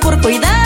por cuidar